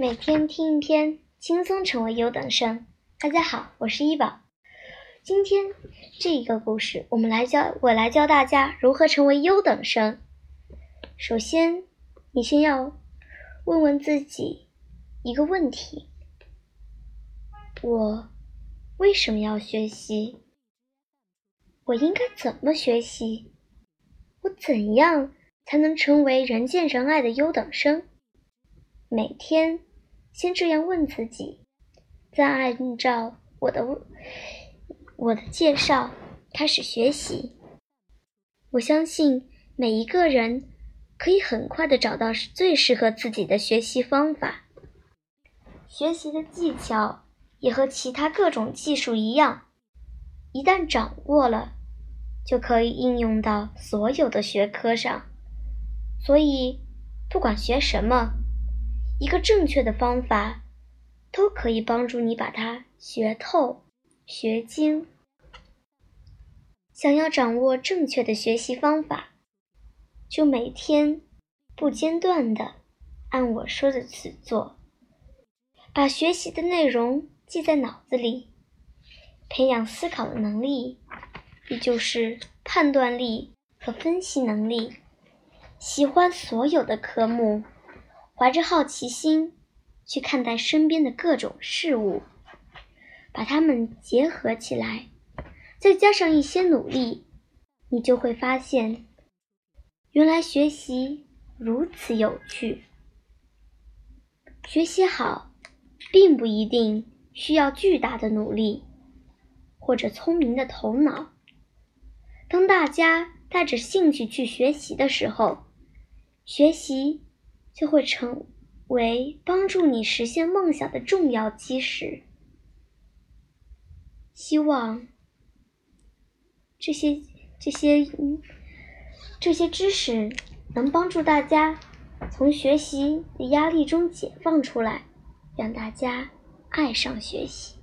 每天听一篇，轻松成为优等生。大家好，我是一宝。今天这一个故事，我们来教我来教大家如何成为优等生。首先，你先要问问自己一个问题：我为什么要学习？我应该怎么学习？我怎样才能成为人见人爱的优等生？每天先这样问自己，再按照我的我的介绍开始学习。我相信每一个人可以很快的找到最适合自己的学习方法。学习的技巧也和其他各种技术一样，一旦掌握了，就可以应用到所有的学科上。所以，不管学什么。一个正确的方法，都可以帮助你把它学透、学精。想要掌握正确的学习方法，就每天不间断的按我说的去做，把学习的内容记在脑子里，培养思考的能力，也就是判断力和分析能力。喜欢所有的科目。怀着好奇心去看待身边的各种事物，把它们结合起来，再加上一些努力，你就会发现，原来学习如此有趣。学习好，并不一定需要巨大的努力或者聪明的头脑。当大家带着兴趣去学习的时候，学习。就会成为帮助你实现梦想的重要基石。希望这些这些这些知识能帮助大家从学习的压力中解放出来，让大家爱上学习。